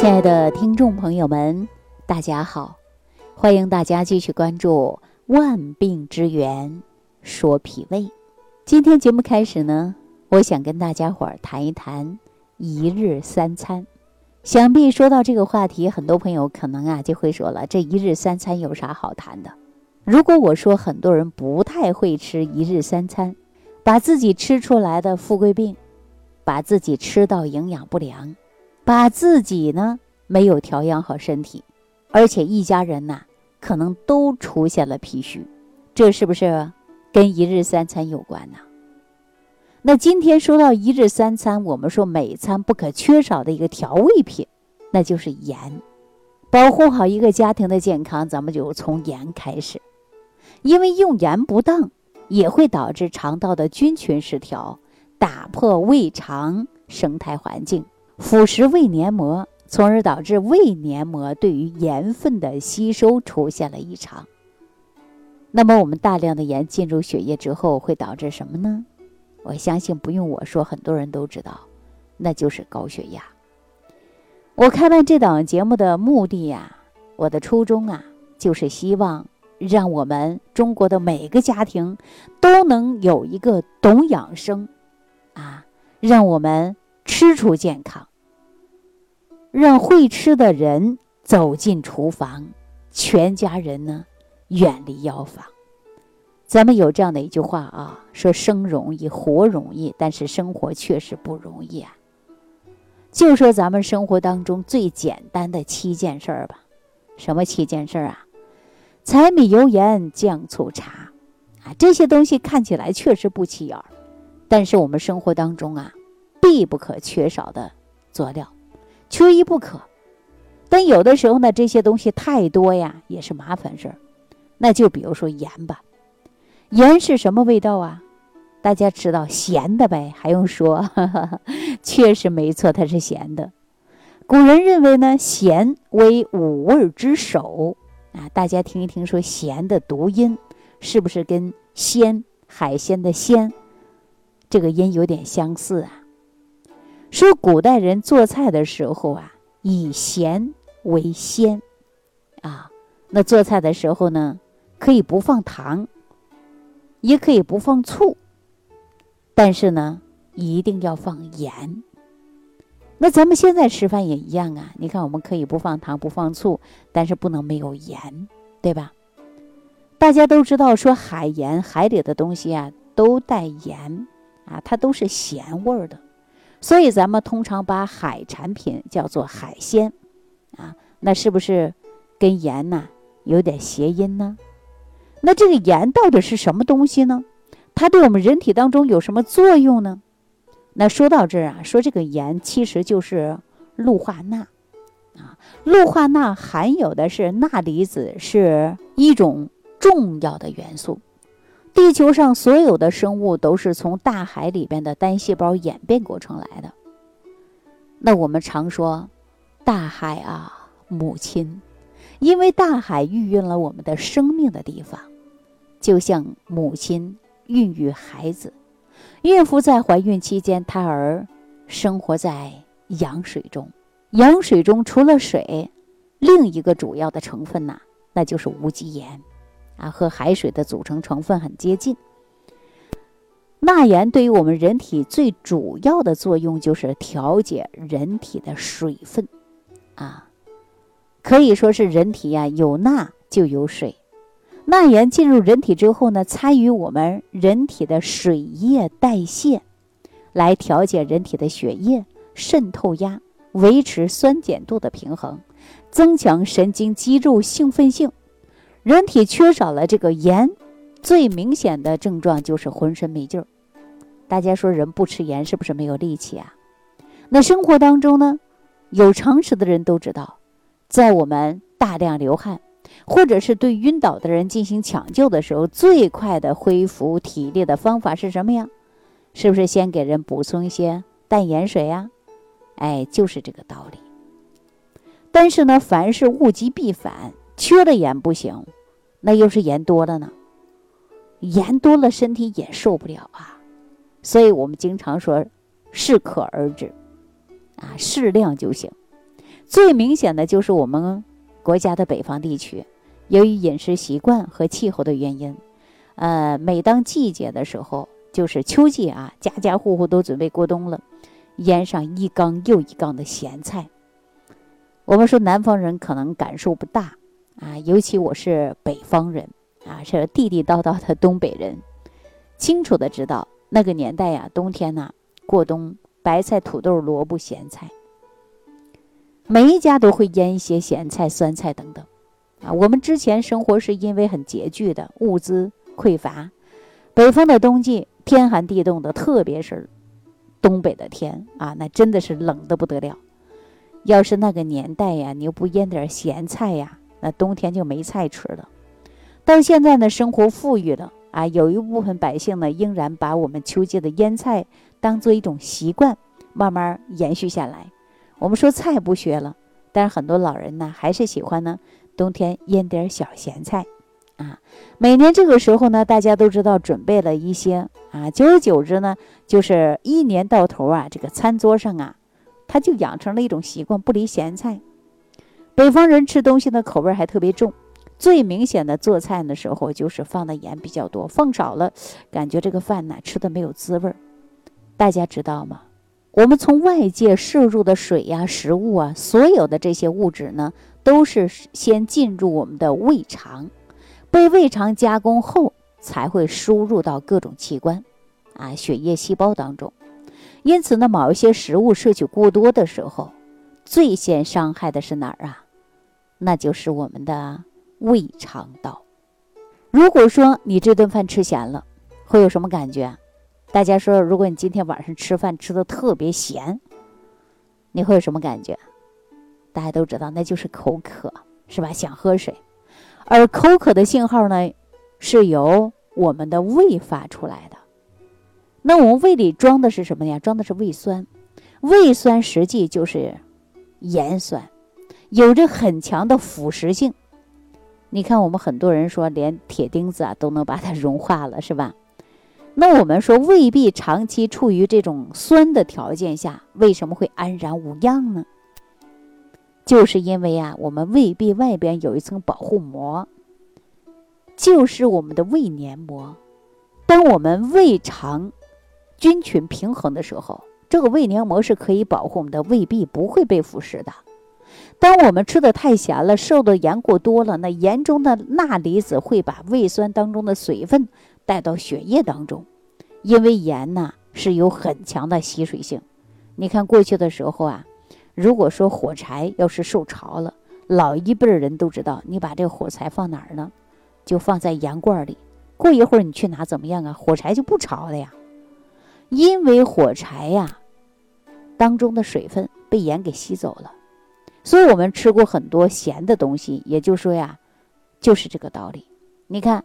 亲爱的听众朋友们，大家好！欢迎大家继续关注《万病之源说脾胃》。今天节目开始呢，我想跟大家伙儿谈一谈一日三餐。想必说到这个话题，很多朋友可能啊就会说了：这一日三餐有啥好谈的？如果我说很多人不太会吃一日三餐，把自己吃出来的富贵病，把自己吃到营养不良。把自己呢没有调养好身体，而且一家人呐可能都出现了脾虚，这是不是跟一日三餐有关呢？那今天说到一日三餐，我们说每餐不可缺少的一个调味品，那就是盐。保护好一个家庭的健康，咱们就从盐开始，因为用盐不当，也会导致肠道的菌群失调，打破胃肠生态环境。腐蚀胃黏膜，从而导致胃黏膜对于盐分的吸收出现了异常。那么，我们大量的盐进入血液之后，会导致什么呢？我相信不用我说，很多人都知道，那就是高血压。我开办这档节目的目的呀，我的初衷啊，就是希望让我们中国的每个家庭都能有一个懂养生，啊，让我们吃出健康。让会吃的人走进厨房，全家人呢远离药房。咱们有这样的一句话啊，说生容易，活容易，但是生活确实不容易啊。就说咱们生活当中最简单的七件事儿吧，什么七件事儿啊？柴米油盐酱醋茶啊，这些东西看起来确实不起眼儿，但是我们生活当中啊必不可缺少的佐料。缺一不可，但有的时候呢，这些东西太多呀，也是麻烦事儿。那就比如说盐吧，盐是什么味道啊？大家知道咸的呗，还用说？确实没错，它是咸的。古人认为呢，咸为五味之首啊。大家听一听，说咸的读音是不是跟鲜海鲜的鲜这个音有点相似啊？说古代人做菜的时候啊，以咸为先，啊，那做菜的时候呢，可以不放糖，也可以不放醋，但是呢，一定要放盐。那咱们现在吃饭也一样啊，你看，我们可以不放糖、不放醋，但是不能没有盐，对吧？大家都知道，说海盐，海里的东西啊，都带盐，啊，它都是咸味儿的。所以咱们通常把海产品叫做海鲜，啊，那是不是跟盐呢有点谐音呢？那这个盐到底是什么东西呢？它对我们人体当中有什么作用呢？那说到这儿啊，说这个盐其实就是氯化钠，啊，氯化钠含有的是钠离子，是一种重要的元素。地球上所有的生物都是从大海里边的单细胞演变过程来的。那我们常说，大海啊，母亲，因为大海孕育了我们的生命的地方，就像母亲孕育孩子，孕妇在怀孕期间，胎儿生活在羊水中，羊水中除了水，另一个主要的成分呐，那就是无机盐。啊，和海水的组成成分很接近。钠盐对于我们人体最主要的作用就是调节人体的水分，啊，可以说是人体呀有钠就有水。钠盐进入人体之后呢，参与我们人体的水液代谢，来调节人体的血液渗透压，维持酸碱度的平衡，增强神经肌肉兴奋性。人体缺少了这个盐，最明显的症状就是浑身没劲儿。大家说人不吃盐是不是没有力气啊？那生活当中呢，有常识的人都知道，在我们大量流汗，或者是对晕倒的人进行抢救的时候，最快的恢复体力的方法是什么呀？是不是先给人补充一些淡盐水呀？哎，就是这个道理。但是呢，凡是物极必反。缺了盐不行，那又是盐多了呢。盐多了身体也受不了啊，所以我们经常说适可而止，啊，适量就行。最明显的就是我们国家的北方地区，由于饮食习惯和气候的原因，呃，每当季节的时候，就是秋季啊，家家户户都准备过冬了，腌上一缸又一缸的咸菜。我们说南方人可能感受不大啊，尤其我是北方人啊，是地地道道的东北人，清楚的知道那个年代呀，冬天呢过冬，白菜、土豆、萝卜、咸菜。每一家都会腌一些咸菜、酸菜等等，啊，我们之前生活是因为很拮据的物资匮乏，北方的冬季天寒地冻的，特别是东北的天啊，那真的是冷的不得了。要是那个年代呀，你又不腌点咸菜呀，那冬天就没菜吃了。到现在呢，生活富裕了啊，有一部分百姓呢，仍然把我们秋季的腌菜当做一种习惯，慢慢延续下来。我们说菜不学了，但是很多老人呢还是喜欢呢，冬天腌点小咸菜，啊，每年这个时候呢，大家都知道准备了一些啊，久而久之呢，就是一年到头啊，这个餐桌上啊，他就养成了一种习惯，不离咸菜。北方人吃东西的口味还特别重，最明显的做菜的时候就是放的盐比较多，放少了，感觉这个饭呢吃的没有滋味儿。大家知道吗？我们从外界摄入的水呀、食物啊，所有的这些物质呢，都是先进入我们的胃肠，被胃肠加工后才会输入到各种器官，啊，血液细胞当中。因此呢，某一些食物摄取过多的时候，最先伤害的是哪儿啊？那就是我们的胃肠道。如果说你这顿饭吃咸了，会有什么感觉？大家说，如果你今天晚上吃饭吃的特别咸，你会有什么感觉？大家都知道，那就是口渴，是吧？想喝水。而口渴的信号呢，是由我们的胃发出来的。那我们胃里装的是什么呀？装的是胃酸。胃酸实际就是盐酸，有着很强的腐蚀性。你看，我们很多人说，连铁钉子啊都能把它融化了，是吧？那我们说，胃壁长期处于这种酸的条件下，为什么会安然无恙呢？就是因为啊，我们胃壁外边有一层保护膜，就是我们的胃黏膜。当我们胃肠菌群平衡的时候，这个胃黏膜是可以保护我们的胃壁不会被腐蚀的。当我们吃的太咸了，受的盐过多了，那盐中的钠离子会把胃酸当中的水分。带到血液当中，因为盐呢是有很强的吸水性。你看过去的时候啊，如果说火柴要是受潮了，老一辈人都知道，你把这个火柴放哪儿呢？就放在盐罐里。过一会儿你去拿，怎么样啊？火柴就不潮了呀，因为火柴呀当中的水分被盐给吸走了。所以我们吃过很多咸的东西，也就是说呀，就是这个道理。你看，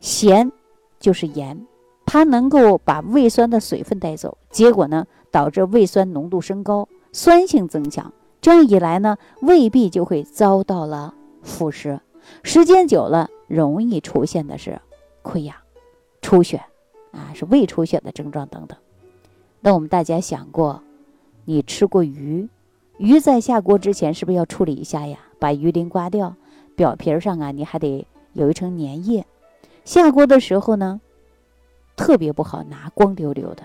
咸。就是盐，它能够把胃酸的水分带走，结果呢，导致胃酸浓度升高，酸性增强。这样一来呢，胃壁就会遭到了腐蚀，时间久了，容易出现的是溃疡、出血，啊，是胃出血的症状等等。那我们大家想过，你吃过鱼，鱼在下锅之前是不是要处理一下呀？把鱼鳞刮掉，表皮上啊，你还得有一层粘液。下锅的时候呢，特别不好拿，光溜溜的。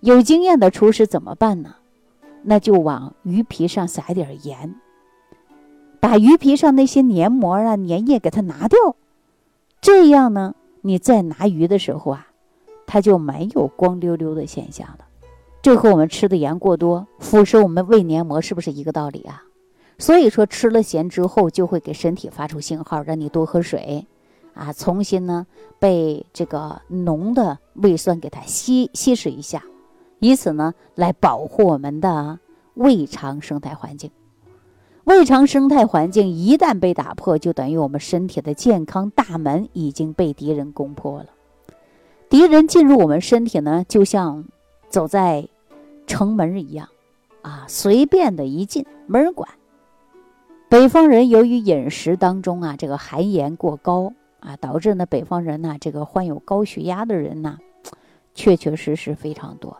有经验的厨师怎么办呢？那就往鱼皮上撒点盐，把鱼皮上那些黏膜啊、粘液给它拿掉。这样呢，你再拿鱼的时候啊，它就没有光溜溜的现象了。这和我们吃的盐过多腐蚀我们胃黏膜是不是一个道理啊？所以说，吃了咸之后，就会给身体发出信号，让你多喝水。啊，重新呢被这个浓的胃酸给它稀稀释一下，以此呢来保护我们的胃肠生态环境。胃肠生态环境一旦被打破，就等于我们身体的健康大门已经被敌人攻破了。敌人进入我们身体呢，就像走在城门一样，啊，随便的一进，没人管。北方人由于饮食当中啊，这个含盐过高。啊，导致呢，北方人呢，这个患有高血压的人呢，确确实实非常多。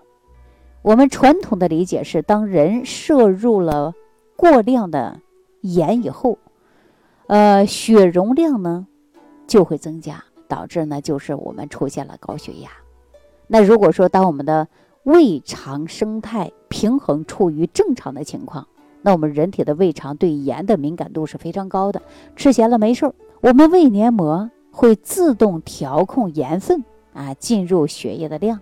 我们传统的理解是，当人摄入了过量的盐以后，呃，血容量呢就会增加，导致呢就是我们出现了高血压。那如果说当我们的胃肠生态平衡处于正常的情况，那我们人体的胃肠对盐的敏感度是非常高的，吃咸了没事儿，我们胃黏膜会自动调控盐分啊进入血液的量，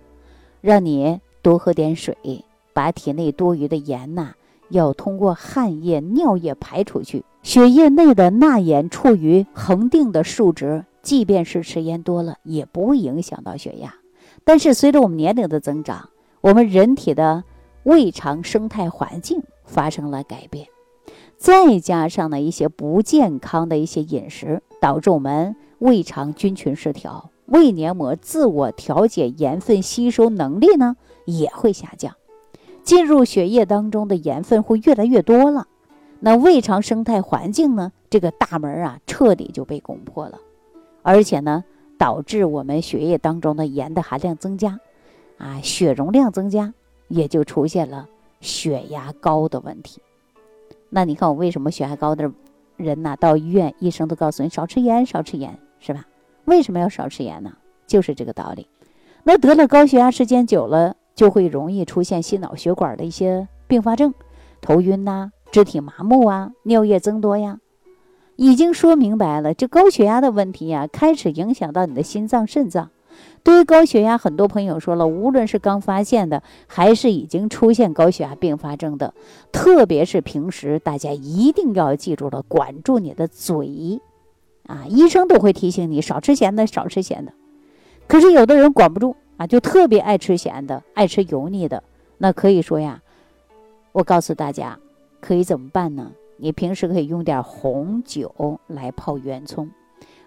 让你多喝点水，把体内多余的盐呐要通过汗液、尿液排出去，血液内的钠盐处于恒定的数值，即便是吃盐多了，也不会影响到血压。但是随着我们年龄的增长，我们人体的胃肠生态环境发生了改变，再加上呢一些不健康的一些饮食，导致我们胃肠菌群失调，胃黏膜自我调节盐分吸收能力呢也会下降，进入血液当中的盐分会越来越多了，那胃肠生态环境呢这个大门啊彻底就被攻破了，而且呢。导致我们血液当中的盐的含量增加，啊，血容量增加，也就出现了血压高的问题。那你看我为什么血压高的人呢？到医院医生都告诉你少吃盐，少吃盐，是吧？为什么要少吃盐呢？就是这个道理。那得了高血压时间久了，就会容易出现心脑血管的一些并发症，头晕呐，肢体麻木啊，尿液增多呀。已经说明白了，这高血压的问题呀，开始影响到你的心脏、肾脏。对于高血压，很多朋友说了，无论是刚发现的，还是已经出现高血压并发症的，特别是平时，大家一定要记住了，管住你的嘴，啊，医生都会提醒你少吃咸的，少吃咸的。可是有的人管不住啊，就特别爱吃咸的，爱吃油腻的。那可以说呀，我告诉大家，可以怎么办呢？你平时可以用点红酒来泡圆葱，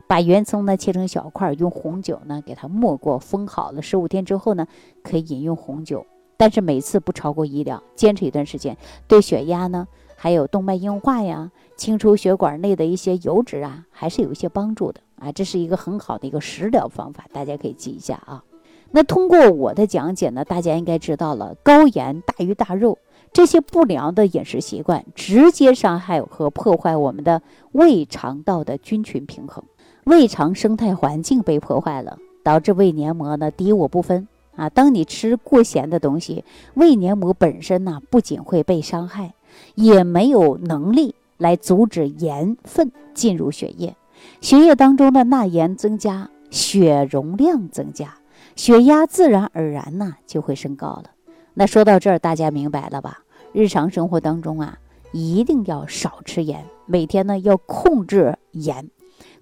把圆葱呢切成小块，用红酒呢给它没过，封好了。十五天之后呢，可以饮用红酒，但是每次不超过一两，坚持一段时间，对血压呢，还有动脉硬化呀，清除血管内的一些油脂啊，还是有一些帮助的啊。这是一个很好的一个食疗方法，大家可以记一下啊。那通过我的讲解呢，大家应该知道了，高盐、大鱼大肉。这些不良的饮食习惯直接伤害和破坏我们的胃肠道的菌群平衡，胃肠生态环境被破坏了，导致胃黏膜呢敌我不分啊。当你吃过咸的东西，胃黏膜本身呢不仅会被伤害，也没有能力来阻止盐分进入血液，血液当中的钠盐增加，血容量增加，血压自然而然呢就会升高了。那说到这儿，大家明白了吧？日常生活当中啊，一定要少吃盐，每天呢要控制盐，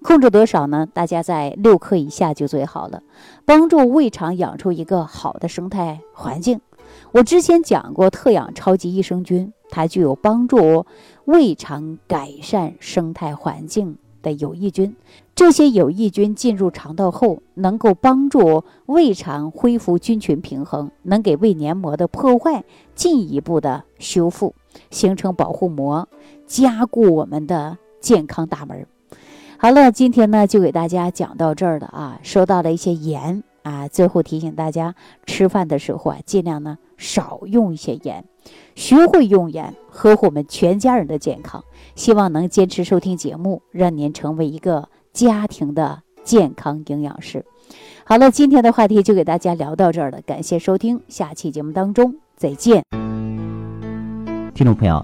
控制多少呢？大家在六克以下就最好了，帮助胃肠养出一个好的生态环境。我之前讲过特养超级益生菌，它具有帮助胃肠改善生态环境。的有益菌，这些有益菌进入肠道后，能够帮助胃肠恢复菌群平衡，能给胃黏膜的破坏进一步的修复，形成保护膜，加固我们的健康大门。好了，今天呢就给大家讲到这儿了啊，说到了一些盐啊，最后提醒大家，吃饭的时候啊，尽量呢少用一些盐。学会用盐，呵护我们全家人的健康。希望能坚持收听节目，让您成为一个家庭的健康营养师。好了，今天的话题就给大家聊到这儿了，感谢收听，下期节目当中再见。听众朋友，